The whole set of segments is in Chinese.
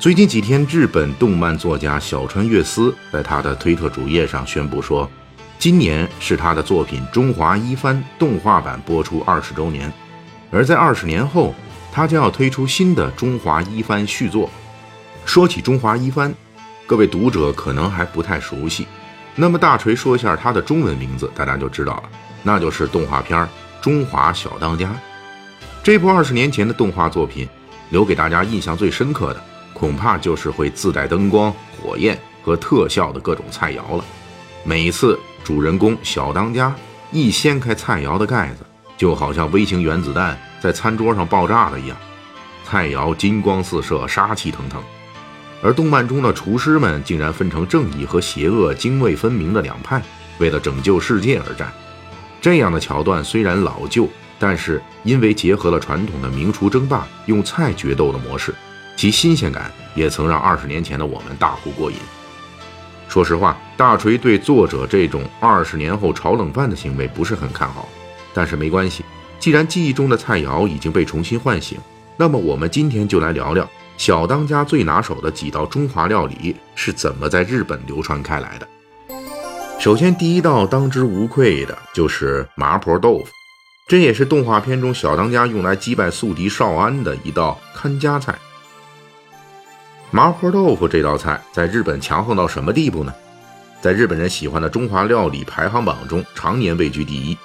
最近几天，日本动漫作家小川悦司在他的推特主页上宣布说，今年是他的作品《中华一番》动画版播出二十周年，而在二十年后，他将要推出新的《中华一番》续作。说起《中华一番》，各位读者可能还不太熟悉，那么大锤说一下它的中文名字，大家就知道了，那就是动画片《中华小当家》。这部二十年前的动画作品，留给大家印象最深刻的，恐怕就是会自带灯光、火焰和特效的各种菜肴了。每一次主人公小当家一掀开菜肴的盖子，就好像微型原子弹在餐桌上爆炸了一样，菜肴金光四射，杀气腾腾。而动漫中的厨师们竟然分成正义和邪恶泾渭分明的两派，为了拯救世界而战。这样的桥段虽然老旧。但是，因为结合了传统的名厨争霸、用菜决斗的模式，其新鲜感也曾让二十年前的我们大呼过瘾。说实话，大锤对作者这种二十年后炒冷饭的行为不是很看好。但是没关系，既然记忆中的菜肴已经被重新唤醒，那么我们今天就来聊聊小当家最拿手的几道中华料理是怎么在日本流传开来的。首先，第一道当之无愧的就是麻婆豆腐。这也是动画片中小当家用来击败宿敌少安的一道看家菜。麻婆豆腐这道菜在日本强横到什么地步呢？在日本人喜欢的中华料理排行榜中，常年位居第一。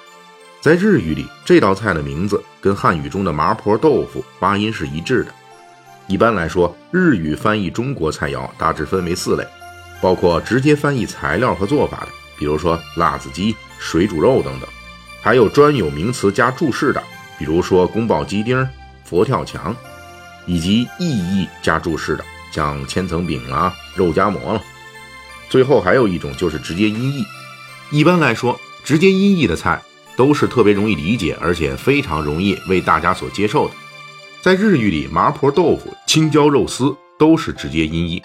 在日语里，这道菜的名字跟汉语中的麻婆豆腐发音是一致的。一般来说，日语翻译中国菜肴大致分为四类，包括直接翻译材料和做法的，比如说辣子鸡、水煮肉等等。还有专有名词加注释的，比如说宫保鸡丁、佛跳墙，以及意义加注释的，像千层饼啊、肉夹馍了。最后还有一种就是直接音译。一般来说，直接音译的菜都是特别容易理解，而且非常容易为大家所接受的。在日语里，麻婆豆腐、青椒肉丝都是直接音译。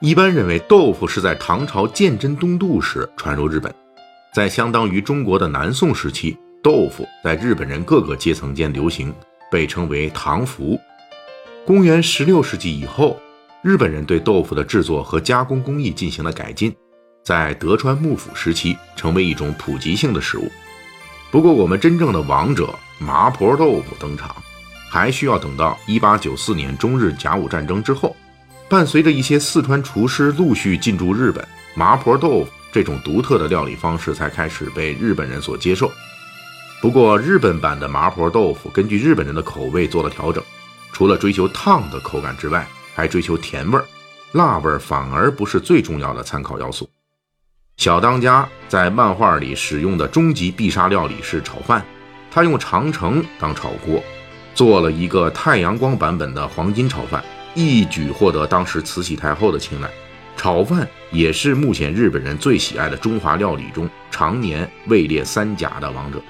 一般认为，豆腐是在唐朝鉴真东渡时传入日本。在相当于中国的南宋时期，豆腐在日本人各个阶层间流行，被称为唐服。公元十六世纪以后，日本人对豆腐的制作和加工工艺进行了改进，在德川幕府时期成为一种普及性的食物。不过，我们真正的王者麻婆豆腐登场，还需要等到一八九四年中日甲午战争之后，伴随着一些四川厨师陆续进驻日本，麻婆豆腐。这种独特的料理方式才开始被日本人所接受。不过，日本版的麻婆豆腐根据日本人的口味做了调整，除了追求烫的口感之外，还追求甜味儿，辣味儿反而不是最重要的参考要素。小当家在漫画里使用的终极必杀料理是炒饭，他用长城当炒锅，做了一个太阳光版本的黄金炒饭，一举获得当时慈禧太后的青睐。炒饭也是目前日本人最喜爱的中华料理中常年位列三甲的王者。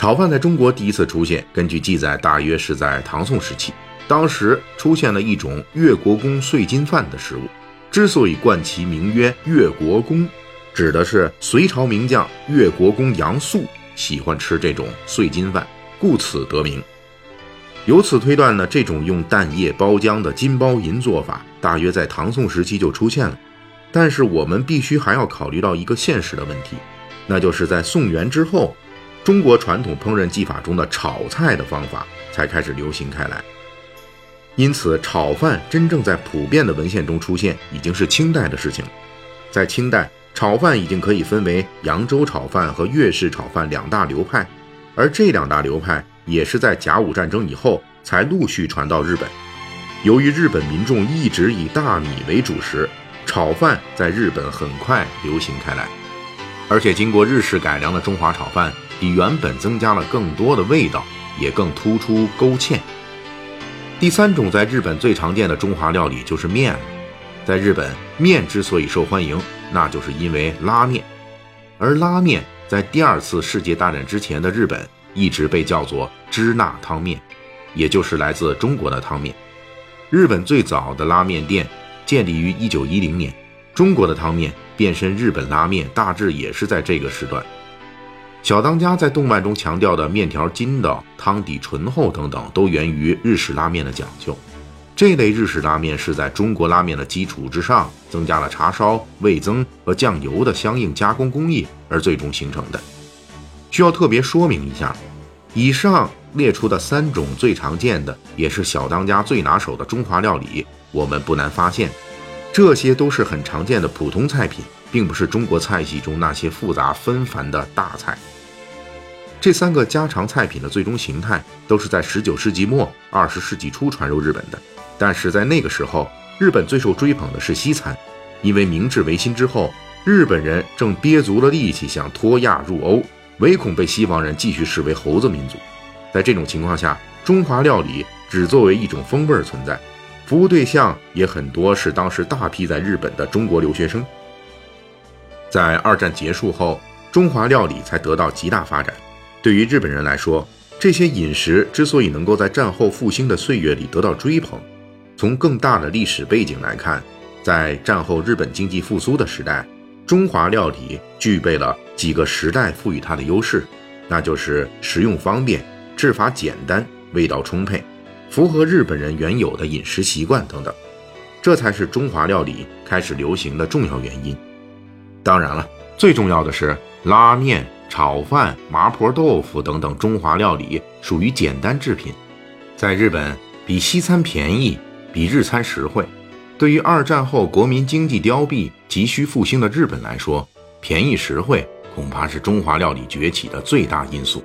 炒饭在中国第一次出现，根据记载，大约是在唐宋时期。当时出现了一种越国公碎金饭的食物，之所以冠其名曰越国公，指的是隋朝名将越国公杨素喜欢吃这种碎金饭，故此得名。由此推断呢，这种用蛋液包浆的金包银做法，大约在唐宋时期就出现了。但是我们必须还要考虑到一个现实的问题，那就是在宋元之后，中国传统烹饪技法中的炒菜的方法才开始流行开来。因此，炒饭真正在普遍的文献中出现，已经是清代的事情。在清代，炒饭已经可以分为扬州炒饭和粤式炒饭两大流派，而这两大流派。也是在甲午战争以后才陆续传到日本。由于日本民众一直以大米为主食，炒饭在日本很快流行开来。而且经过日式改良的中华炒饭，比原本增加了更多的味道，也更突出勾芡。第三种在日本最常见的中华料理就是面。在日本，面之所以受欢迎，那就是因为拉面。而拉面在第二次世界大战之前的日本一直被叫做支那汤面，也就是来自中国的汤面。日本最早的拉面店建立于1910年，中国的汤面变身日本拉面，大致也是在这个时段。小当家在动漫中强调的面条筋道、汤底醇厚等等，都源于日式拉面的讲究。这类日式拉面是在中国拉面的基础之上，增加了茶烧、味增和酱油的相应加工工艺而最终形成的。需要特别说明一下，以上列出的三种最常见的，也是小当家最拿手的中华料理，我们不难发现，这些都是很常见的普通菜品。并不是中国菜系中那些复杂纷繁的大菜。这三个家常菜品的最终形态都是在19世纪末、20世纪初传入日本的。但是在那个时候，日本最受追捧的是西餐，因为明治维新之后，日本人正憋足了力气想脱亚入欧，唯恐被西方人继续视为猴子民族。在这种情况下，中华料理只作为一种风味存在，服务对象也很多是当时大批在日本的中国留学生。在二战结束后，中华料理才得到极大发展。对于日本人来说，这些饮食之所以能够在战后复兴的岁月里得到追捧，从更大的历史背景来看，在战后日本经济复苏的时代，中华料理具备了几个时代赋予它的优势，那就是食用方便、制法简单、味道充沛，符合日本人原有的饮食习惯等等，这才是中华料理开始流行的重要原因。当然了，最重要的是拉面、炒饭、麻婆豆腐等等中华料理属于简单制品，在日本比西餐便宜，比日餐实惠。对于二战后国民经济凋敝、急需复兴的日本来说，便宜实惠恐怕是中华料理崛起的最大因素。